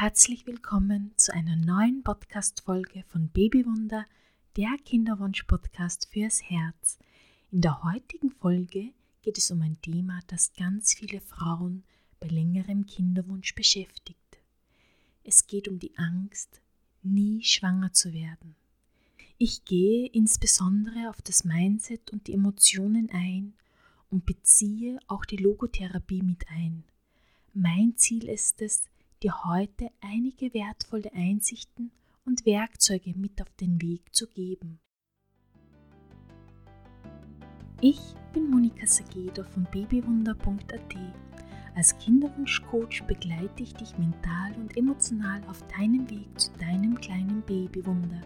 Herzlich willkommen zu einer neuen Podcast-Folge von Babywunder, der Kinderwunsch-Podcast fürs Herz. In der heutigen Folge geht es um ein Thema, das ganz viele Frauen bei längerem Kinderwunsch beschäftigt. Es geht um die Angst, nie schwanger zu werden. Ich gehe insbesondere auf das Mindset und die Emotionen ein und beziehe auch die Logotherapie mit ein. Mein Ziel ist es, dir heute einige wertvolle Einsichten und Werkzeuge mit auf den Weg zu geben. Ich bin Monika Sageda von babywunder.at. Als Kinderwunschcoach begleite ich dich mental und emotional auf deinem Weg zu deinem kleinen Babywunder.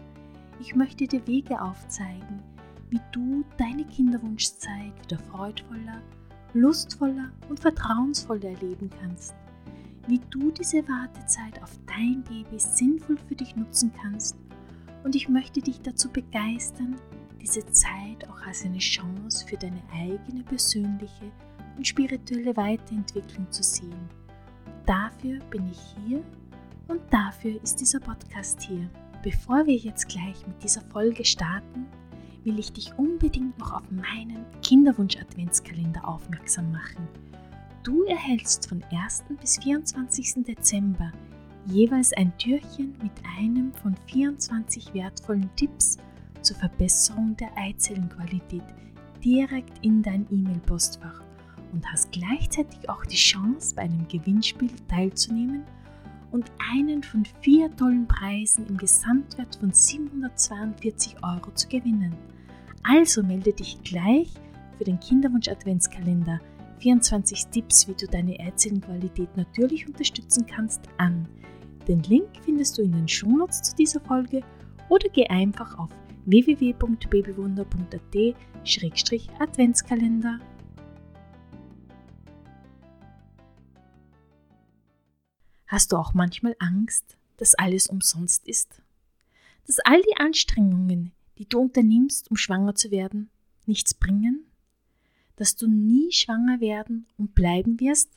Ich möchte dir Wege aufzeigen, wie du deine Kinderwunschzeit wieder freudvoller, lustvoller und vertrauensvoller erleben kannst wie du diese Wartezeit auf dein Baby sinnvoll für dich nutzen kannst. Und ich möchte dich dazu begeistern, diese Zeit auch als eine Chance für deine eigene persönliche und spirituelle Weiterentwicklung zu sehen. Dafür bin ich hier und dafür ist dieser Podcast hier. Bevor wir jetzt gleich mit dieser Folge starten, will ich dich unbedingt noch auf meinen Kinderwunsch-Adventskalender aufmerksam machen. Du erhältst von 1. bis 24. Dezember jeweils ein Türchen mit einem von 24 wertvollen Tipps zur Verbesserung der Eizellenqualität direkt in dein E-Mail-Postfach und hast gleichzeitig auch die Chance, bei einem Gewinnspiel teilzunehmen und einen von vier tollen Preisen im Gesamtwert von 742 Euro zu gewinnen. Also melde dich gleich für den Kinderwunsch Adventskalender 24 Tipps, wie du deine Eizellenqualität natürlich unterstützen kannst, an. Den Link findest du in den Shownotes zu dieser Folge oder geh einfach auf www.babywunder.at-adventskalender. Hast du auch manchmal Angst, dass alles umsonst ist? Dass all die Anstrengungen, die du unternimmst, um schwanger zu werden, nichts bringen? Dass du nie schwanger werden und bleiben wirst?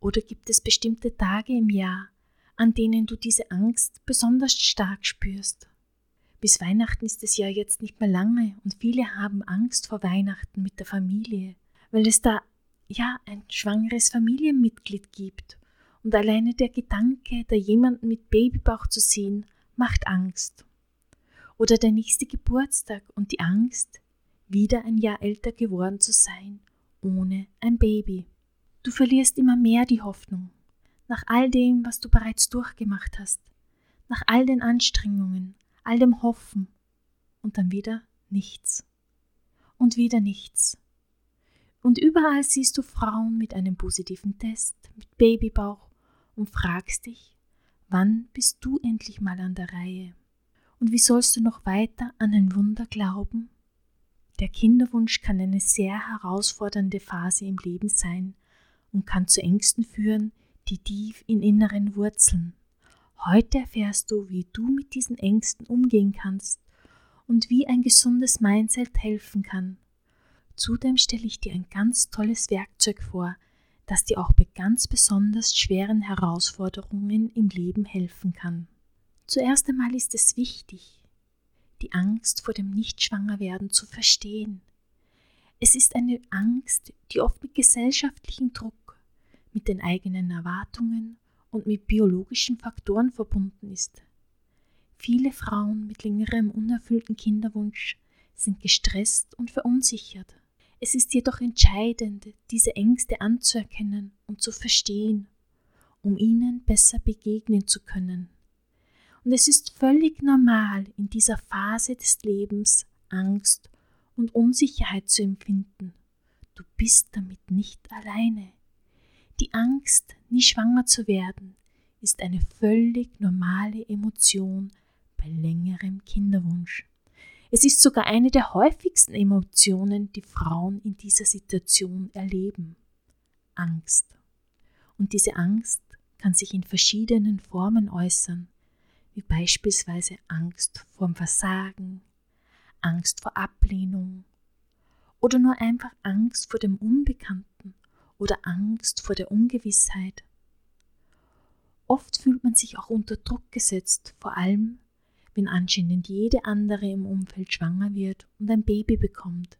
Oder gibt es bestimmte Tage im Jahr, an denen du diese Angst besonders stark spürst? Bis Weihnachten ist es ja jetzt nicht mehr lange und viele haben Angst vor Weihnachten mit der Familie, weil es da ja ein schwangeres Familienmitglied gibt. Und alleine der Gedanke, da jemanden mit Babybauch zu sehen, macht Angst. Oder der nächste Geburtstag und die Angst, wieder ein Jahr älter geworden zu sein, ohne ein Baby. Du verlierst immer mehr die Hoffnung, nach all dem, was du bereits durchgemacht hast, nach all den Anstrengungen, all dem Hoffen, und dann wieder nichts. Und wieder nichts. Und überall siehst du Frauen mit einem positiven Test, mit Babybauch und fragst dich, wann bist du endlich mal an der Reihe? Und wie sollst du noch weiter an ein Wunder glauben? Der Kinderwunsch kann eine sehr herausfordernde Phase im Leben sein und kann zu Ängsten führen, die tief in Inneren wurzeln. Heute erfährst du, wie du mit diesen Ängsten umgehen kannst und wie ein gesundes Mindset helfen kann. Zudem stelle ich dir ein ganz tolles Werkzeug vor, das dir auch bei ganz besonders schweren Herausforderungen im Leben helfen kann. Zuerst einmal ist es wichtig, die Angst vor dem Nichtschwangerwerden zu verstehen. Es ist eine Angst, die oft mit gesellschaftlichem Druck, mit den eigenen Erwartungen und mit biologischen Faktoren verbunden ist. Viele Frauen mit längerem unerfüllten Kinderwunsch sind gestresst und verunsichert. Es ist jedoch entscheidend, diese Ängste anzuerkennen und zu verstehen, um ihnen besser begegnen zu können. Und es ist völlig normal, in dieser Phase des Lebens Angst und Unsicherheit zu empfinden. Du bist damit nicht alleine. Die Angst, nie schwanger zu werden, ist eine völlig normale Emotion bei längerem Kinderwunsch. Es ist sogar eine der häufigsten Emotionen, die Frauen in dieser Situation erleben. Angst. Und diese Angst kann sich in verschiedenen Formen äußern wie beispielsweise Angst vorm Versagen, Angst vor Ablehnung oder nur einfach Angst vor dem Unbekannten oder Angst vor der Ungewissheit. oft fühlt man sich auch unter Druck gesetzt, vor allem wenn anscheinend jede andere im Umfeld schwanger wird und ein Baby bekommt.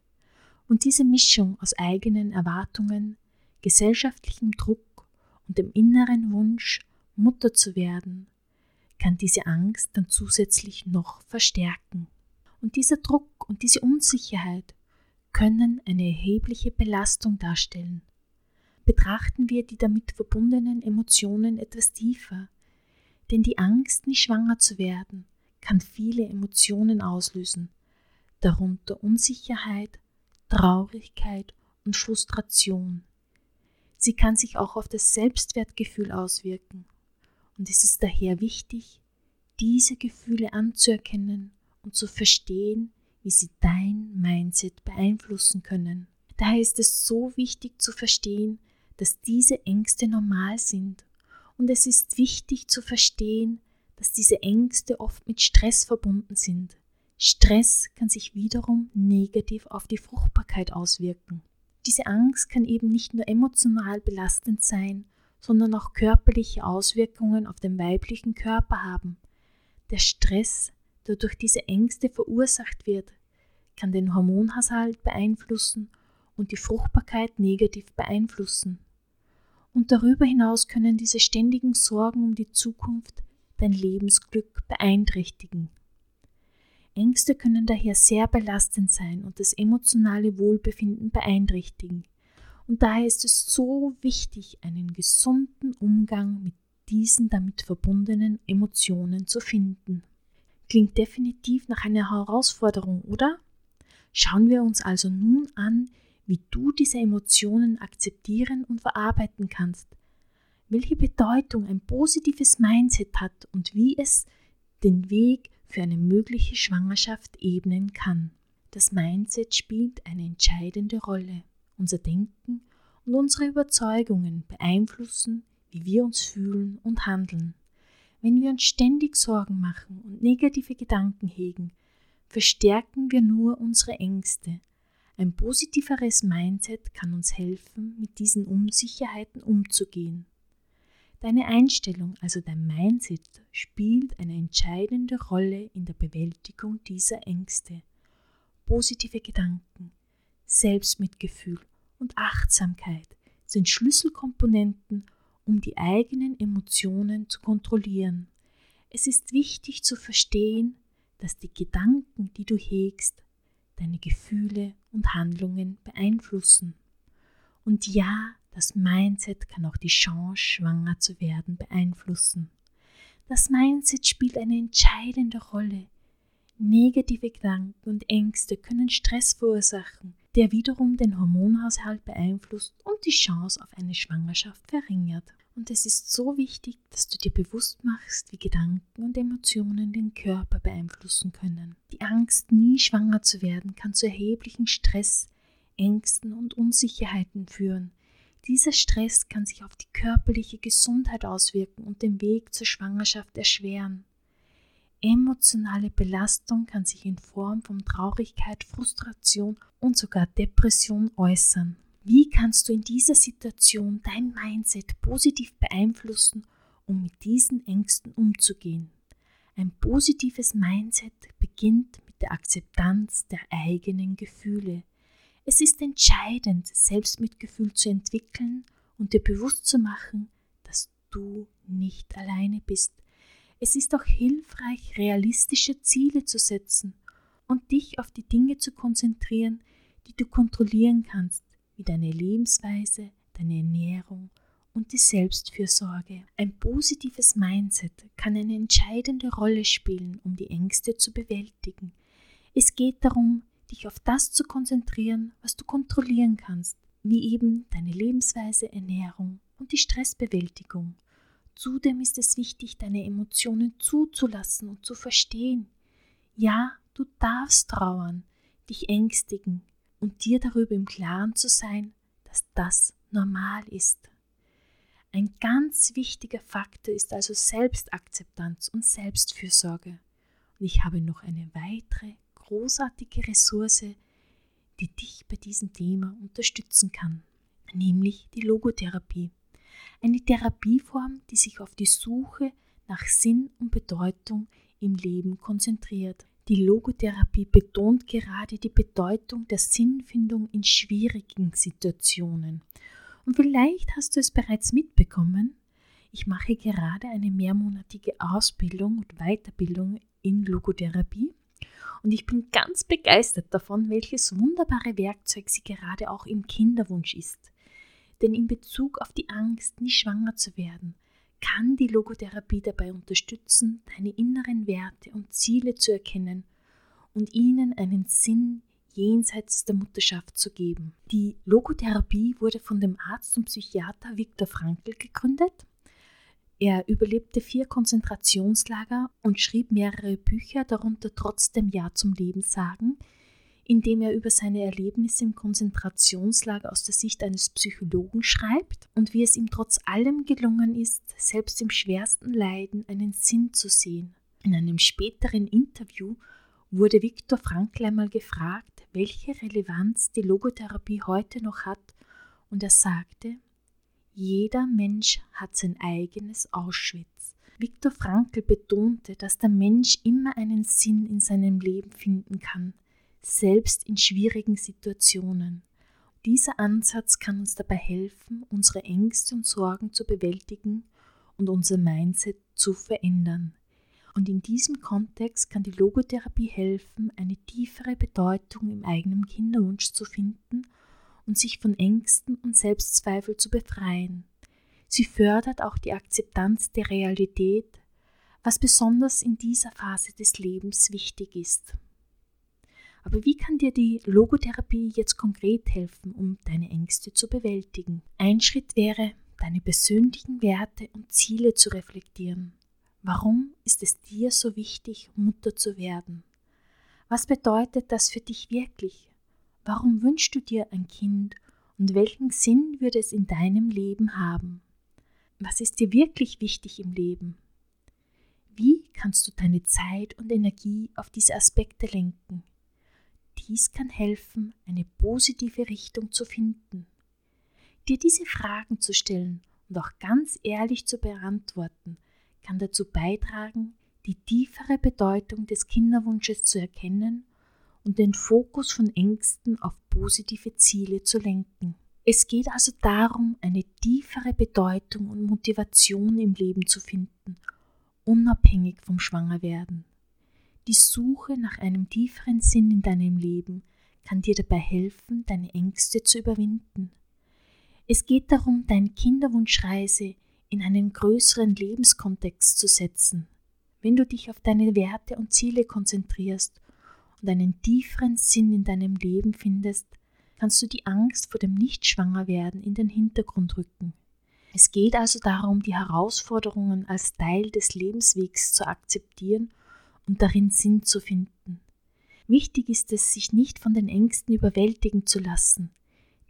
Und diese Mischung aus eigenen Erwartungen, gesellschaftlichem Druck und dem inneren Wunsch, Mutter zu werden, kann diese Angst dann zusätzlich noch verstärken. Und dieser Druck und diese Unsicherheit können eine erhebliche Belastung darstellen. Betrachten wir die damit verbundenen Emotionen etwas tiefer, denn die Angst, nie schwanger zu werden, kann viele Emotionen auslösen, darunter Unsicherheit, Traurigkeit und Frustration. Sie kann sich auch auf das Selbstwertgefühl auswirken, und es ist daher wichtig, diese Gefühle anzuerkennen und zu verstehen, wie sie dein Mindset beeinflussen können. Daher ist es so wichtig zu verstehen, dass diese Ängste normal sind. Und es ist wichtig zu verstehen, dass diese Ängste oft mit Stress verbunden sind. Stress kann sich wiederum negativ auf die Fruchtbarkeit auswirken. Diese Angst kann eben nicht nur emotional belastend sein, sondern auch körperliche Auswirkungen auf den weiblichen Körper haben. Der Stress, der durch diese Ängste verursacht wird, kann den Hormonhaushalt beeinflussen und die Fruchtbarkeit negativ beeinflussen. Und darüber hinaus können diese ständigen Sorgen um die Zukunft dein Lebensglück beeinträchtigen. Ängste können daher sehr belastend sein und das emotionale Wohlbefinden beeinträchtigen. Und daher ist es so wichtig, einen gesunden Umgang mit diesen damit verbundenen Emotionen zu finden. Klingt definitiv nach einer Herausforderung, oder? Schauen wir uns also nun an, wie du diese Emotionen akzeptieren und verarbeiten kannst, welche Bedeutung ein positives Mindset hat und wie es den Weg für eine mögliche Schwangerschaft ebnen kann. Das Mindset spielt eine entscheidende Rolle. Unser Denken und unsere Überzeugungen beeinflussen, wie wir uns fühlen und handeln. Wenn wir uns ständig Sorgen machen und negative Gedanken hegen, verstärken wir nur unsere Ängste. Ein positiveres Mindset kann uns helfen, mit diesen Unsicherheiten umzugehen. Deine Einstellung, also dein Mindset, spielt eine entscheidende Rolle in der Bewältigung dieser Ängste. Positive Gedanken, Selbstmitgefühl und Achtsamkeit sind Schlüsselkomponenten, um die eigenen Emotionen zu kontrollieren. Es ist wichtig zu verstehen, dass die Gedanken, die du hegst, deine Gefühle und Handlungen beeinflussen. Und ja, das Mindset kann auch die Chance, schwanger zu werden, beeinflussen. Das Mindset spielt eine entscheidende Rolle. Negative Gedanken und Ängste können Stress verursachen, der wiederum den Hormonhaushalt beeinflusst und die Chance auf eine Schwangerschaft verringert. Und es ist so wichtig, dass du dir bewusst machst, wie Gedanken und Emotionen den Körper beeinflussen können. Die Angst, nie schwanger zu werden, kann zu erheblichen Stress, Ängsten und Unsicherheiten führen. Dieser Stress kann sich auf die körperliche Gesundheit auswirken und den Weg zur Schwangerschaft erschweren. Emotionale Belastung kann sich in Form von Traurigkeit, Frustration und sogar Depression äußern. Wie kannst du in dieser Situation dein Mindset positiv beeinflussen, um mit diesen Ängsten umzugehen? Ein positives Mindset beginnt mit der Akzeptanz der eigenen Gefühle. Es ist entscheidend, Selbstmitgefühl zu entwickeln und dir bewusst zu machen, dass du nicht alleine bist. Es ist auch hilfreich, realistische Ziele zu setzen und dich auf die Dinge zu konzentrieren, die du kontrollieren kannst wie deine Lebensweise, deine Ernährung und die Selbstfürsorge. Ein positives Mindset kann eine entscheidende Rolle spielen, um die Ängste zu bewältigen. Es geht darum, dich auf das zu konzentrieren, was du kontrollieren kannst, wie eben deine Lebensweise, Ernährung und die Stressbewältigung. Zudem ist es wichtig, deine Emotionen zuzulassen und zu verstehen. Ja, du darfst trauern, dich ängstigen, und dir darüber im Klaren zu sein, dass das normal ist. Ein ganz wichtiger Faktor ist also Selbstakzeptanz und Selbstfürsorge. Und ich habe noch eine weitere großartige Ressource, die dich bei diesem Thema unterstützen kann, nämlich die Logotherapie. Eine Therapieform, die sich auf die Suche nach Sinn und Bedeutung im Leben konzentriert. Die Logotherapie betont gerade die Bedeutung der Sinnfindung in schwierigen Situationen. Und vielleicht hast du es bereits mitbekommen, ich mache gerade eine mehrmonatige Ausbildung und Weiterbildung in Logotherapie und ich bin ganz begeistert davon, welches wunderbare Werkzeug sie gerade auch im Kinderwunsch ist. Denn in Bezug auf die Angst, nie schwanger zu werden, kann die Logotherapie dabei unterstützen, deine inneren Werte und Ziele zu erkennen und ihnen einen Sinn jenseits der Mutterschaft zu geben. Die Logotherapie wurde von dem Arzt und Psychiater Viktor Frankl gegründet. Er überlebte vier Konzentrationslager und schrieb mehrere Bücher, darunter trotzdem Ja zum Leben sagen, indem er über seine Erlebnisse im Konzentrationslager aus der Sicht eines Psychologen schreibt und wie es ihm trotz allem gelungen ist, selbst im schwersten Leiden einen Sinn zu sehen. In einem späteren Interview wurde Viktor Frankl einmal gefragt, welche Relevanz die Logotherapie heute noch hat, und er sagte, jeder Mensch hat sein eigenes Auschwitz. Viktor Frankl betonte, dass der Mensch immer einen Sinn in seinem Leben finden kann selbst in schwierigen Situationen. Dieser Ansatz kann uns dabei helfen, unsere Ängste und Sorgen zu bewältigen und unser Mindset zu verändern. Und in diesem Kontext kann die Logotherapie helfen, eine tiefere Bedeutung im eigenen Kinderwunsch zu finden und sich von Ängsten und Selbstzweifel zu befreien. Sie fördert auch die Akzeptanz der Realität, was besonders in dieser Phase des Lebens wichtig ist. Aber wie kann dir die Logotherapie jetzt konkret helfen, um deine Ängste zu bewältigen? Ein Schritt wäre, deine persönlichen Werte und Ziele zu reflektieren. Warum ist es dir so wichtig, Mutter zu werden? Was bedeutet das für dich wirklich? Warum wünschst du dir ein Kind und welchen Sinn würde es in deinem Leben haben? Was ist dir wirklich wichtig im Leben? Wie kannst du deine Zeit und Energie auf diese Aspekte lenken? Dies kann helfen, eine positive Richtung zu finden. Dir diese Fragen zu stellen und auch ganz ehrlich zu beantworten, kann dazu beitragen, die tiefere Bedeutung des Kinderwunsches zu erkennen und den Fokus von Ängsten auf positive Ziele zu lenken. Es geht also darum, eine tiefere Bedeutung und Motivation im Leben zu finden, unabhängig vom Schwangerwerden. Die Suche nach einem tieferen Sinn in deinem Leben kann dir dabei helfen, deine Ängste zu überwinden. Es geht darum, deine Kinderwunschreise in einen größeren Lebenskontext zu setzen. Wenn du dich auf deine Werte und Ziele konzentrierst und einen tieferen Sinn in deinem Leben findest, kannst du die Angst vor dem Nichtschwangerwerden in den Hintergrund rücken. Es geht also darum, die Herausforderungen als Teil des Lebenswegs zu akzeptieren und darin Sinn zu finden. Wichtig ist es, sich nicht von den Ängsten überwältigen zu lassen.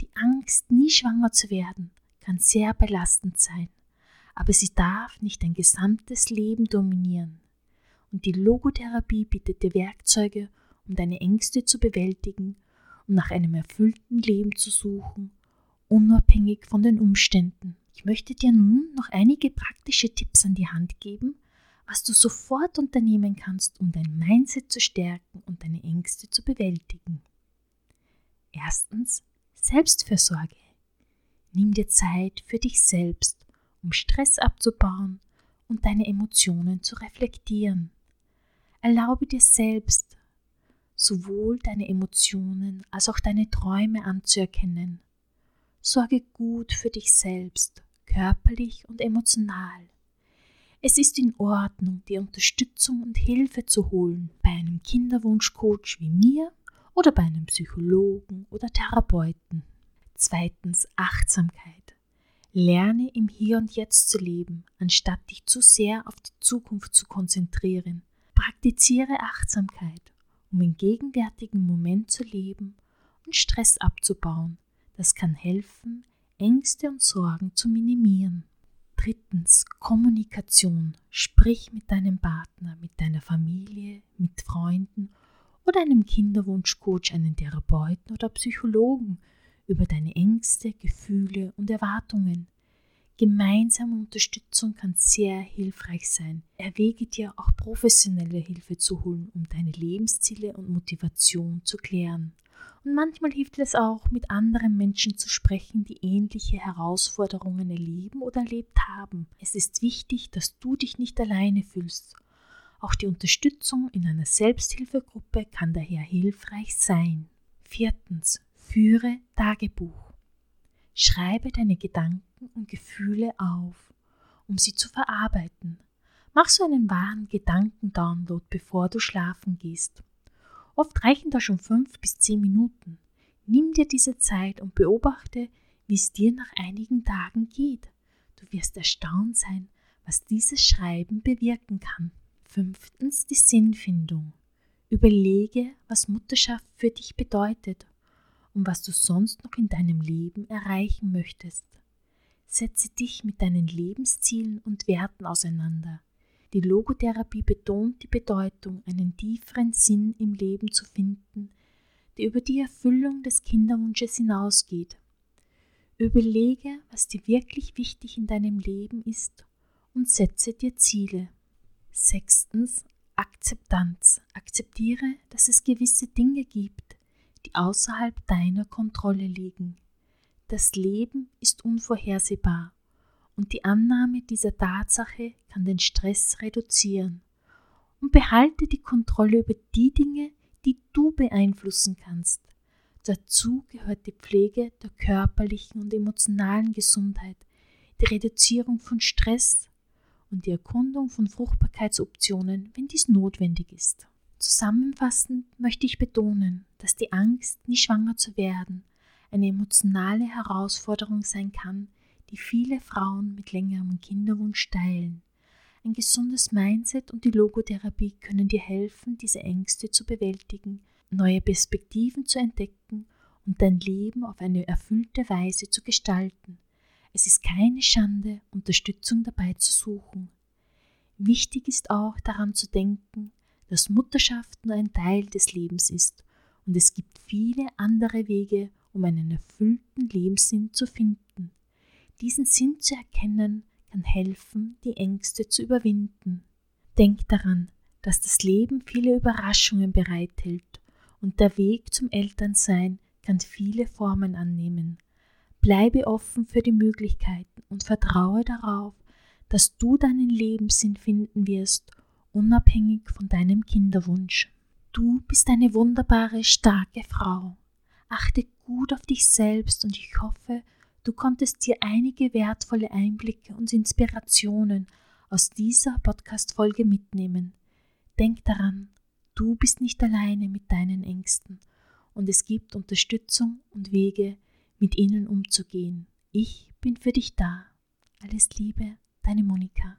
Die Angst, nie schwanger zu werden, kann sehr belastend sein, aber sie darf nicht dein gesamtes Leben dominieren. Und die Logotherapie bietet dir Werkzeuge, um deine Ängste zu bewältigen und nach einem erfüllten Leben zu suchen, unabhängig von den Umständen. Ich möchte dir nun noch einige praktische Tipps an die Hand geben, was du sofort unternehmen kannst, um dein Mindset zu stärken und deine Ängste zu bewältigen. Erstens Selbstfürsorge. Nimm dir Zeit für dich selbst, um Stress abzubauen und deine Emotionen zu reflektieren. Erlaube dir selbst, sowohl deine Emotionen als auch deine Träume anzuerkennen. Sorge gut für dich selbst, körperlich und emotional. Es ist in Ordnung, die Unterstützung und Hilfe zu holen bei einem Kinderwunschcoach wie mir oder bei einem Psychologen oder Therapeuten. Zweitens Achtsamkeit. Lerne im Hier und Jetzt zu leben, anstatt dich zu sehr auf die Zukunft zu konzentrieren. Praktiziere Achtsamkeit, um im gegenwärtigen Moment zu leben und Stress abzubauen. Das kann helfen, Ängste und Sorgen zu minimieren. Drittens, Kommunikation. Sprich mit deinem Partner, mit deiner Familie, mit Freunden oder einem Kinderwunschcoach, einen Therapeuten oder Psychologen über deine Ängste, Gefühle und Erwartungen. Gemeinsame Unterstützung kann sehr hilfreich sein. Erwäge dir auch professionelle Hilfe zu holen, um deine Lebensziele und Motivation zu klären. Und manchmal hilft es auch, mit anderen Menschen zu sprechen, die ähnliche Herausforderungen erleben oder erlebt haben. Es ist wichtig, dass du dich nicht alleine fühlst. Auch die Unterstützung in einer Selbsthilfegruppe kann daher hilfreich sein. Viertens. Führe Tagebuch. Schreibe deine Gedanken und Gefühle auf, um sie zu verarbeiten. Mach so einen wahren Gedankendownload, bevor du schlafen gehst. Oft reichen da schon fünf bis zehn Minuten. Nimm dir diese Zeit und beobachte, wie es dir nach einigen Tagen geht. Du wirst erstaunt sein, was dieses Schreiben bewirken kann. Fünftens die Sinnfindung. Überlege, was Mutterschaft für dich bedeutet und was du sonst noch in deinem Leben erreichen möchtest. Setze dich mit deinen Lebenszielen und Werten auseinander. Die Logotherapie betont die Bedeutung, einen tieferen Sinn im Leben zu finden, der über die Erfüllung des Kinderwunsches hinausgeht. Überlege, was dir wirklich wichtig in deinem Leben ist und setze dir Ziele. Sechstens Akzeptanz. Akzeptiere, dass es gewisse Dinge gibt, die außerhalb deiner Kontrolle liegen. Das Leben ist unvorhersehbar und die Annahme dieser Tatsache kann den Stress reduzieren. Und behalte die Kontrolle über die Dinge, die du beeinflussen kannst. Dazu gehört die Pflege der körperlichen und emotionalen Gesundheit, die Reduzierung von Stress und die Erkundung von Fruchtbarkeitsoptionen, wenn dies notwendig ist. Zusammenfassend möchte ich betonen, dass die Angst, nie schwanger zu werden, eine emotionale Herausforderung sein kann, die viele Frauen mit längerem Kinderwunsch teilen. Ein gesundes Mindset und die Logotherapie können dir helfen, diese Ängste zu bewältigen, neue Perspektiven zu entdecken und dein Leben auf eine erfüllte Weise zu gestalten. Es ist keine Schande, Unterstützung dabei zu suchen. Wichtig ist auch daran zu denken, dass Mutterschaft nur ein Teil des Lebens ist und es gibt viele andere Wege, um einen erfüllten Lebenssinn zu finden. Diesen Sinn zu erkennen, kann helfen, die Ängste zu überwinden. Denk daran, dass das Leben viele Überraschungen bereithält und der Weg zum Elternsein kann viele Formen annehmen. Bleibe offen für die Möglichkeiten und vertraue darauf, dass du deinen Lebenssinn finden wirst unabhängig von deinem Kinderwunsch. Du bist eine wunderbare, starke Frau. Achte gut auf dich selbst und ich hoffe, du konntest dir einige wertvolle Einblicke und Inspirationen aus dieser Podcast-Folge mitnehmen. Denk daran, du bist nicht alleine mit deinen Ängsten und es gibt Unterstützung und Wege, mit ihnen umzugehen. Ich bin für dich da. Alles Liebe, deine Monika.